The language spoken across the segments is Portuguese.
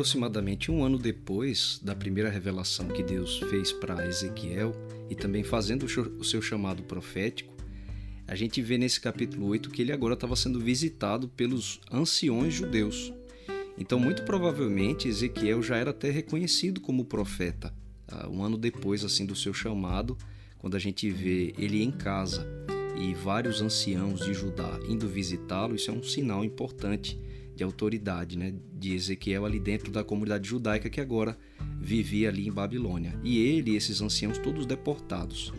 Aproximadamente um ano depois da primeira revelação que Deus fez para Ezequiel e também fazendo o seu chamado profético, a gente vê nesse capítulo 8 que ele agora estava sendo visitado pelos anciões judeus. Então, muito provavelmente, Ezequiel já era até reconhecido como profeta, ah, um ano depois assim do seu chamado, quando a gente vê ele em casa e vários anciãos de Judá indo visitá-lo, isso é um sinal importante de autoridade né, de Ezequiel ali dentro da comunidade judaica que agora vivia ali em Babilônia. E ele e esses anciãos todos deportados.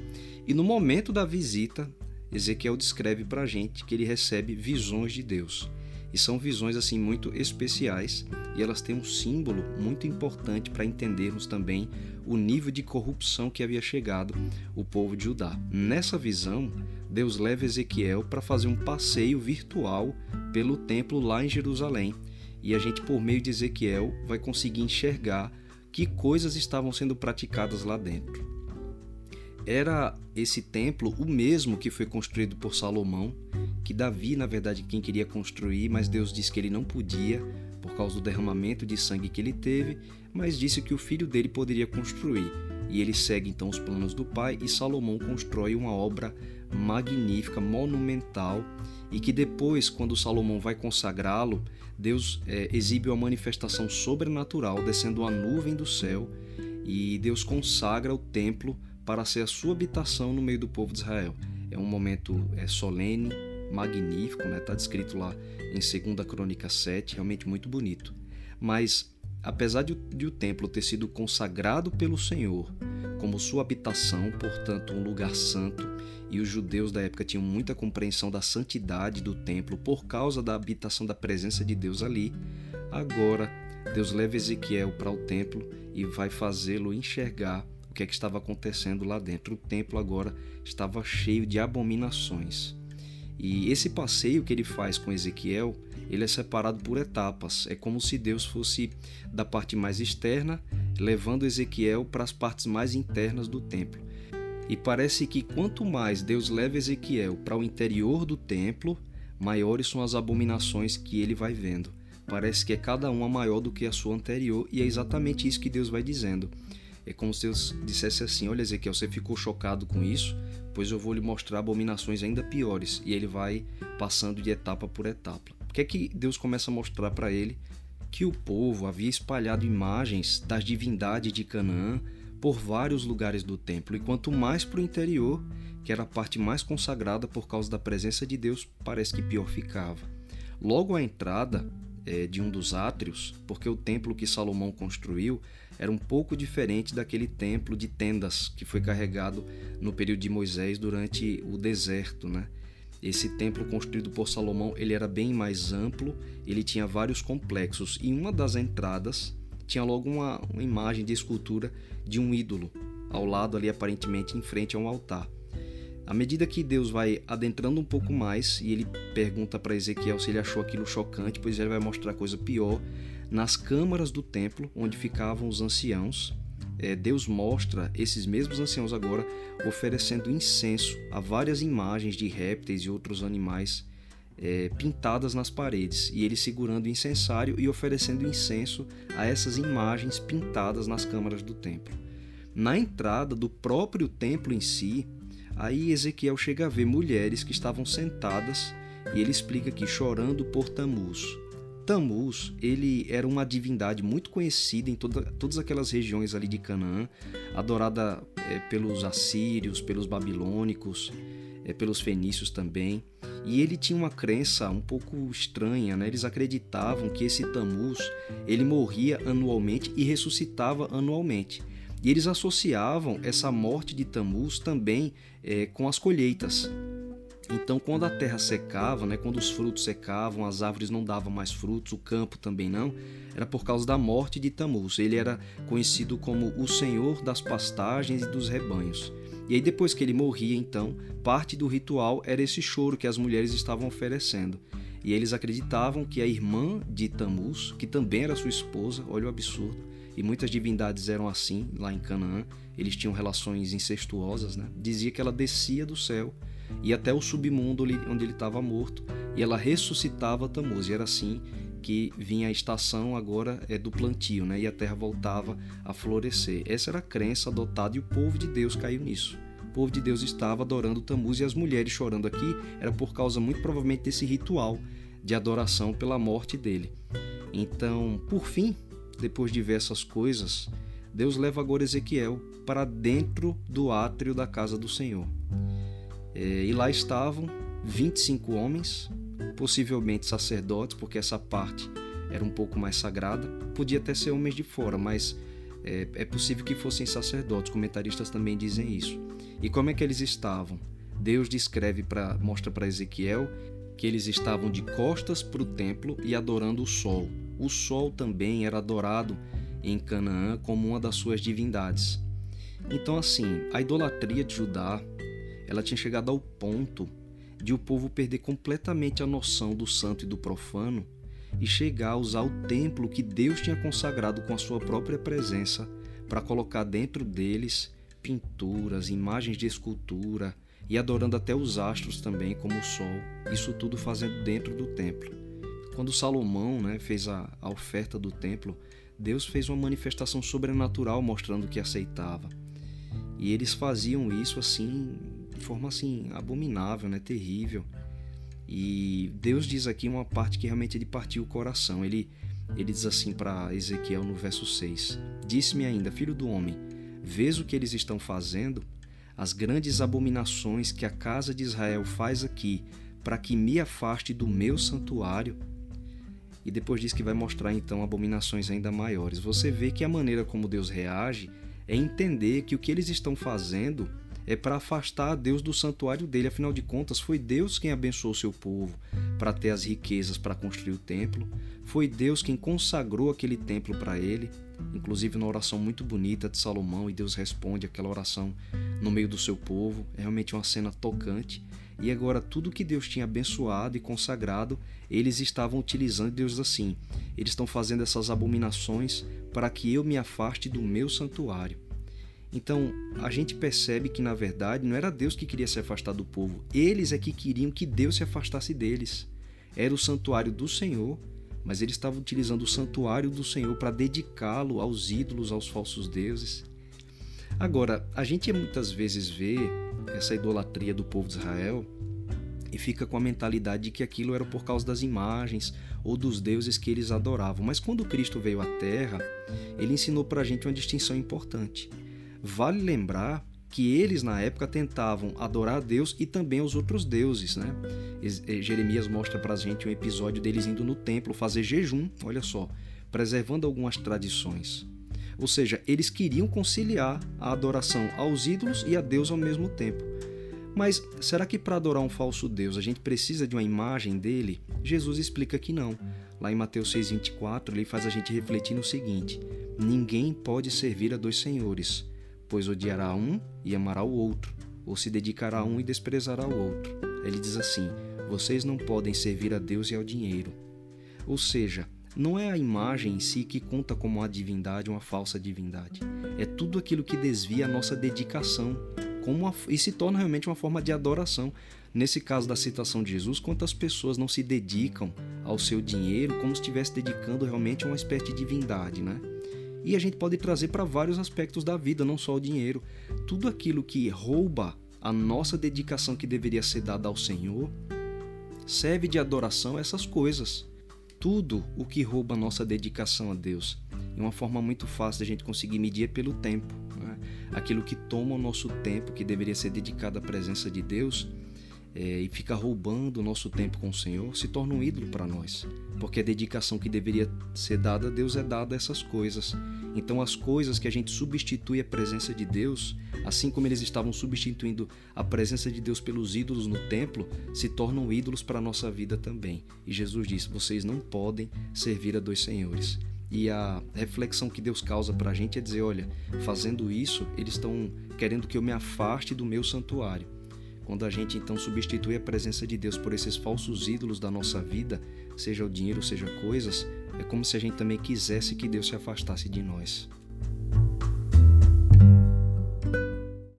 E no momento da visita, Ezequiel descreve para a gente que ele recebe visões de Deus. E são visões assim muito especiais e elas têm um símbolo muito importante para entendermos também o nível de corrupção que havia chegado o povo de Judá. Nessa visão, Deus leva Ezequiel para fazer um passeio virtual pelo templo lá em Jerusalém. E a gente, por meio de Ezequiel, vai conseguir enxergar que coisas estavam sendo praticadas lá dentro. Era esse templo o mesmo que foi construído por Salomão, que Davi, na verdade, quem queria construir, mas Deus disse que ele não podia por causa do derramamento de sangue que ele teve, mas disse que o filho dele poderia construir. E ele segue então os planos do pai e Salomão constrói uma obra magnífica, monumental, e que depois, quando Salomão vai consagrá-lo, Deus é, exibe uma manifestação sobrenatural, descendo uma nuvem do céu, e Deus consagra o templo para ser a sua habitação no meio do povo de Israel. É um momento é, solene, magnífico, está né? Tá descrito lá em 2 Crônica 7, realmente muito bonito. Mas, apesar de, de o templo ter sido consagrado pelo Senhor como sua habitação, portanto, um lugar santo, e os judeus da época tinham muita compreensão da santidade do templo por causa da habitação da presença de Deus ali, agora Deus leva Ezequiel para o templo e vai fazê-lo enxergar o que é que estava acontecendo lá dentro. O templo agora estava cheio de abominações. E esse passeio que ele faz com Ezequiel, ele é separado por etapas. É como se Deus fosse da parte mais externa, levando Ezequiel para as partes mais internas do templo. E parece que quanto mais Deus leva Ezequiel para o interior do templo, maiores são as abominações que ele vai vendo. Parece que é cada uma maior do que a sua anterior, e é exatamente isso que Deus vai dizendo. É como se Deus dissesse assim: Olha, Ezequiel, você ficou chocado com isso? Pois eu vou lhe mostrar abominações ainda piores. E ele vai passando de etapa por etapa. O que é que Deus começa a mostrar para ele? Que o povo havia espalhado imagens das divindades de Canaã por vários lugares do templo, e quanto mais para o interior, que era a parte mais consagrada por causa da presença de Deus, parece que pior ficava. Logo à entrada, é, de um dos átrios, porque o templo que Salomão construiu era um pouco diferente daquele templo de tendas que foi carregado no período de Moisés durante o deserto, né? Esse templo construído por Salomão, ele era bem mais amplo, ele tinha vários complexos e uma das entradas tinha logo uma, uma imagem de escultura de um ídolo ao lado ali aparentemente em frente a um altar. À medida que Deus vai adentrando um pouco mais e ele pergunta para Ezequiel se ele achou aquilo chocante, pois ele vai mostrar coisa pior. Nas câmaras do templo, onde ficavam os anciãos, é, Deus mostra esses mesmos anciãos agora oferecendo incenso a várias imagens de répteis e outros animais é, pintadas nas paredes, e ele segurando o incensário e oferecendo incenso a essas imagens pintadas nas câmaras do templo. Na entrada do próprio templo em si, Aí Ezequiel chega a ver mulheres que estavam sentadas e ele explica aqui chorando por Tamuz. Tamuz, ele era uma divindade muito conhecida em toda, todas aquelas regiões ali de Canaã, adorada é, pelos assírios, pelos babilônicos, é, pelos fenícios também. E ele tinha uma crença um pouco estranha, né? Eles acreditavam que esse Tamuz, ele morria anualmente e ressuscitava anualmente. E eles associavam essa morte de Tamuz também é, com as colheitas. Então, quando a terra secava, né, quando os frutos secavam, as árvores não davam mais frutos, o campo também não, era por causa da morte de Tamuz. Ele era conhecido como o Senhor das pastagens e dos rebanhos. E aí, depois que ele morria, então, parte do ritual era esse choro que as mulheres estavam oferecendo. E eles acreditavam que a irmã de Tamuz, que também era sua esposa, olha o absurdo, e muitas divindades eram assim lá em Canaã, eles tinham relações incestuosas, né? Dizia que ela descia do céu e até o submundo onde ele estava morto, e ela ressuscitava Tamuz, e era assim que vinha a estação agora é do plantio, né? E a terra voltava a florescer. Essa era a crença adotada e o povo de Deus caiu nisso. O povo de Deus estava adorando Tamuz e as mulheres chorando aqui era por causa muito provavelmente desse ritual de adoração pela morte dele. Então, por fim, depois de ver essas coisas, Deus leva agora Ezequiel para dentro do átrio da casa do Senhor. É, e lá estavam 25 homens, possivelmente sacerdotes, porque essa parte era um pouco mais sagrada. Podia até ser homens de fora, mas é, é possível que fossem sacerdotes. Comentaristas também dizem isso. E como é que eles estavam? Deus descreve para mostra para Ezequiel que eles estavam de costas para o templo e adorando o sol. O sol também era adorado em Canaã como uma das suas divindades. Então assim, a idolatria de Judá, ela tinha chegado ao ponto de o povo perder completamente a noção do santo e do profano e chegar a usar o templo que Deus tinha consagrado com a sua própria presença para colocar dentro deles pinturas, imagens de escultura e adorando até os astros também, como o sol, isso tudo fazendo dentro do templo. Quando Salomão né, fez a, a oferta do templo, Deus fez uma manifestação sobrenatural mostrando que aceitava. E eles faziam isso assim de forma assim abominável, né, terrível. E Deus diz aqui uma parte que realmente ele partiu o coração. Ele ele diz assim para Ezequiel no verso 6: Disse-me ainda, filho do homem, vês o que eles estão fazendo? As grandes abominações que a casa de Israel faz aqui, para que me afaste do meu santuário. E depois diz que vai mostrar então abominações ainda maiores. Você vê que a maneira como Deus reage é entender que o que eles estão fazendo é para afastar Deus do santuário dele. Afinal de contas, foi Deus quem abençoou seu povo para ter as riquezas para construir o templo. Foi Deus quem consagrou aquele templo para ele, inclusive na oração muito bonita de Salomão, e Deus responde aquela oração no meio do seu povo. É realmente uma cena tocante. E agora, tudo que Deus tinha abençoado e consagrado, eles estavam utilizando Deus assim. Eles estão fazendo essas abominações para que eu me afaste do meu santuário. Então, a gente percebe que na verdade não era Deus que queria se afastar do povo, eles é que queriam que Deus se afastasse deles. Era o santuário do Senhor, mas eles estavam utilizando o santuário do Senhor para dedicá-lo aos ídolos, aos falsos deuses. Agora, a gente muitas vezes vê essa idolatria do povo de Israel e fica com a mentalidade de que aquilo era por causa das imagens ou dos deuses que eles adoravam. Mas quando Cristo veio à Terra, ele ensinou para a gente uma distinção importante. Vale lembrar que eles na época tentavam adorar a Deus e também os outros deuses, né? Eh, Jeremias mostra para a gente um episódio deles indo no templo fazer jejum, olha só, preservando algumas tradições. Ou seja, eles queriam conciliar a adoração aos ídolos e a Deus ao mesmo tempo. Mas será que para adorar um falso Deus a gente precisa de uma imagem dele? Jesus explica que não. Lá em Mateus 6,24 ele faz a gente refletir no seguinte: Ninguém pode servir a dois senhores pois odiará um e amará o outro, ou se dedicará a um e desprezará o outro. Ele diz assim: Vocês não podem servir a Deus e ao dinheiro. Ou seja, não é a imagem em si que conta como uma divindade, uma falsa divindade. É tudo aquilo que desvia a nossa dedicação como e se torna realmente uma forma de adoração. Nesse caso da citação de Jesus, quantas pessoas não se dedicam ao seu dinheiro como se estivesse dedicando realmente a uma espécie de divindade, né? E a gente pode trazer para vários aspectos da vida, não só o dinheiro. Tudo aquilo que rouba a nossa dedicação que deveria ser dada ao Senhor serve de adoração a essas coisas. Tudo o que rouba a nossa dedicação a Deus. E uma forma muito fácil de a gente conseguir medir é pelo tempo. Né? Aquilo que toma o nosso tempo, que deveria ser dedicado à presença de Deus, é, e fica roubando o nosso tempo com o Senhor, se torna um ídolo para nós. Porque a dedicação que deveria ser dada a Deus é dada a essas coisas. Então, as coisas que a gente substitui a presença de Deus, assim como eles estavam substituindo a presença de Deus pelos ídolos no templo, se tornam ídolos para a nossa vida também. E Jesus disse: vocês não podem servir a dois senhores. E a reflexão que Deus causa para a gente é dizer: olha, fazendo isso, eles estão querendo que eu me afaste do meu santuário. Quando a gente então substitui a presença de Deus por esses falsos ídolos da nossa vida, seja o dinheiro, seja coisas, é como se a gente também quisesse que Deus se afastasse de nós.